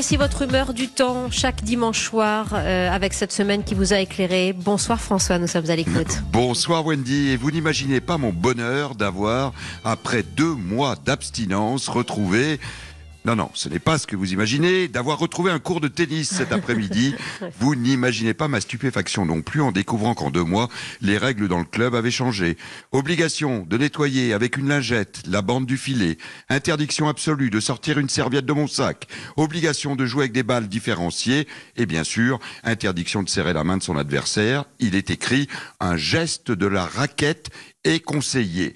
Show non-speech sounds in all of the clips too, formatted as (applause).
Voici votre humeur du temps chaque dimanche soir euh, avec cette semaine qui vous a éclairé. Bonsoir François, nous sommes à l'écoute. (laughs) Bonsoir Wendy, et vous n'imaginez pas mon bonheur d'avoir, après deux mois d'abstinence, retrouvé non, non, ce n'est pas ce que vous imaginez. D'avoir retrouvé un cours de tennis cet après-midi, (laughs) vous n'imaginez pas ma stupéfaction non plus en découvrant qu'en deux mois, les règles dans le club avaient changé. Obligation de nettoyer avec une lingette la bande du filet. Interdiction absolue de sortir une serviette de mon sac. Obligation de jouer avec des balles différenciées. Et bien sûr, interdiction de serrer la main de son adversaire. Il est écrit un geste de la raquette est conseillé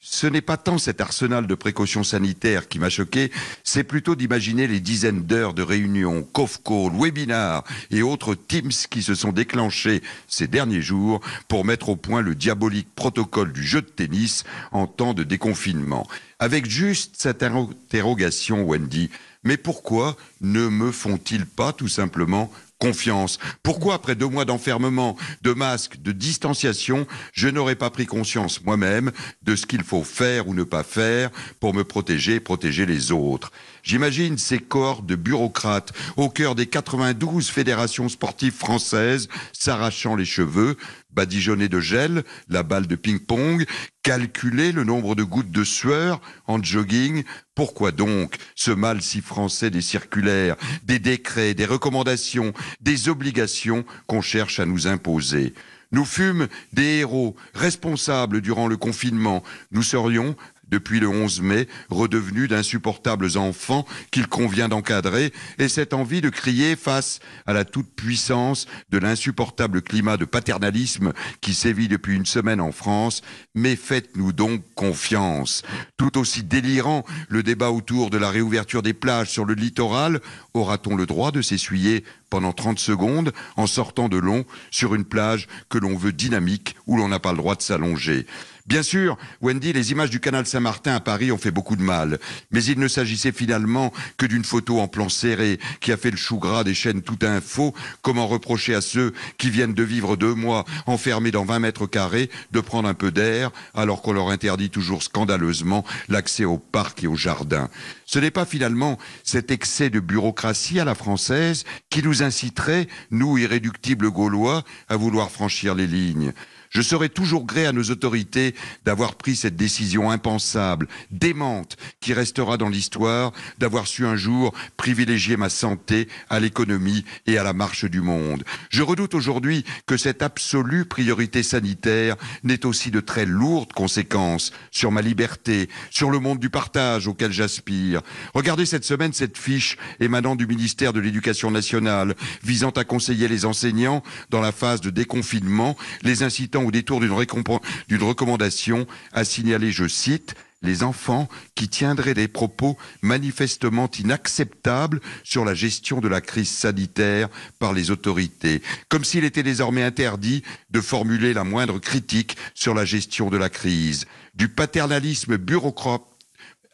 ce n'est pas tant cet arsenal de précautions sanitaires qui m'a choqué, c'est plutôt d'imaginer les dizaines d'heures de réunions, conf call, webinars et autres Teams qui se sont déclenchés ces derniers jours pour mettre au point le diabolique protocole du jeu de tennis en temps de déconfinement. Avec juste cette interrogation, Wendy, mais pourquoi ne me font-ils pas tout simplement confiance. Pourquoi, après deux mois d'enfermement, de masques, de distanciation, je n'aurais pas pris conscience moi-même de ce qu'il faut faire ou ne pas faire pour me protéger et protéger les autres? J'imagine ces corps de bureaucrates au cœur des 92 fédérations sportives françaises s'arrachant les cheveux, badigeonner de gel, la balle de ping-pong, calculer le nombre de gouttes de sueur en jogging. Pourquoi donc ce mal si français des circulaires, des décrets, des recommandations, des obligations qu'on cherche à nous imposer? Nous fûmes des héros responsables durant le confinement. Nous serions depuis le 11 mai, redevenus d'insupportables enfants qu'il convient d'encadrer, et cette envie de crier face à la toute-puissance de l'insupportable climat de paternalisme qui sévit depuis une semaine en France, mais faites-nous donc confiance. Tout aussi délirant, le débat autour de la réouverture des plages sur le littoral, aura-t-on le droit de s'essuyer pendant 30 secondes en sortant de long sur une plage que l'on veut dynamique où l'on n'a pas le droit de s'allonger? Bien sûr, Wendy, les images du canal Saint-Martin à Paris ont fait beaucoup de mal, mais il ne s'agissait finalement que d'une photo en plan serré qui a fait le chou gras des chaînes tout info. Comment reprocher à ceux qui viennent de vivre deux mois enfermés dans 20 mètres carrés de prendre un peu d'air alors qu'on leur interdit toujours scandaleusement l'accès au parc et au jardin? Ce n'est pas finalement cet excès de bureaucratie à la française qui nous inciterait, nous irréductibles Gaulois, à vouloir franchir les lignes. Je serai toujours gré à nos autorités d'avoir pris cette décision impensable, démente, qui restera dans l'histoire, d'avoir su un jour privilégier ma santé à l'économie et à la marche du monde. Je redoute aujourd'hui que cette absolue priorité sanitaire n'ait aussi de très lourdes conséquences sur ma liberté, sur le monde du partage auquel j'aspire. Regardez cette semaine cette fiche émanant du ministère de l'Éducation nationale visant à conseiller les enseignants dans la phase de déconfinement, les incitant au détour d'une recommandation à signaler, je cite, les enfants qui tiendraient des propos manifestement inacceptables sur la gestion de la crise sanitaire par les autorités, comme s'il était désormais interdit de formuler la moindre critique sur la gestion de la crise, du paternalisme bureaucrate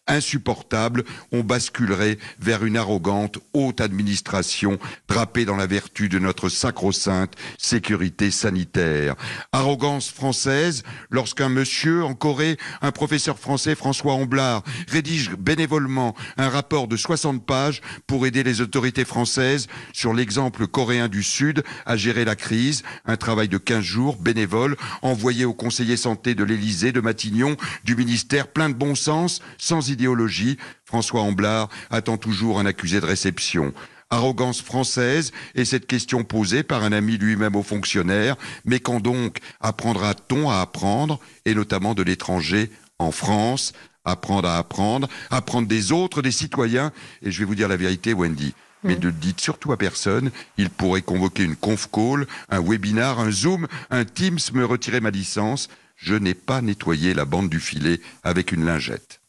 insupportable, on basculerait vers une arrogante haute administration drapée dans la vertu de notre sacro-sainte sécurité sanitaire. Arrogance française lorsqu'un monsieur en Corée, un professeur français François Amblard, rédige bénévolement un rapport de 60 pages pour aider les autorités françaises sur l'exemple coréen du Sud à gérer la crise, un travail de 15 jours bénévole envoyé au conseiller santé de l'Élysée, de Matignon, du ministère plein de bon sens, sans idéologie, François Amblard attend toujours un accusé de réception. Arrogance française et cette question posée par un ami lui-même aux fonctionnaires, mais quand donc apprendra-t-on à apprendre, et notamment de l'étranger en France, apprendre à apprendre, apprendre des autres, des citoyens, et je vais vous dire la vérité, Wendy, mais ne dites surtout à personne, il pourrait convoquer une conf call, un webinar, un Zoom, un Teams, me retirer ma licence. Je n'ai pas nettoyé la bande du filet avec une lingette.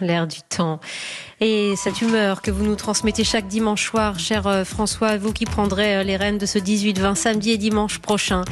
L'air du temps. Et cette humeur que vous nous transmettez chaque dimanche soir, cher euh, François, vous qui prendrez euh, les rênes de ce 18-20 samedi et dimanche prochain.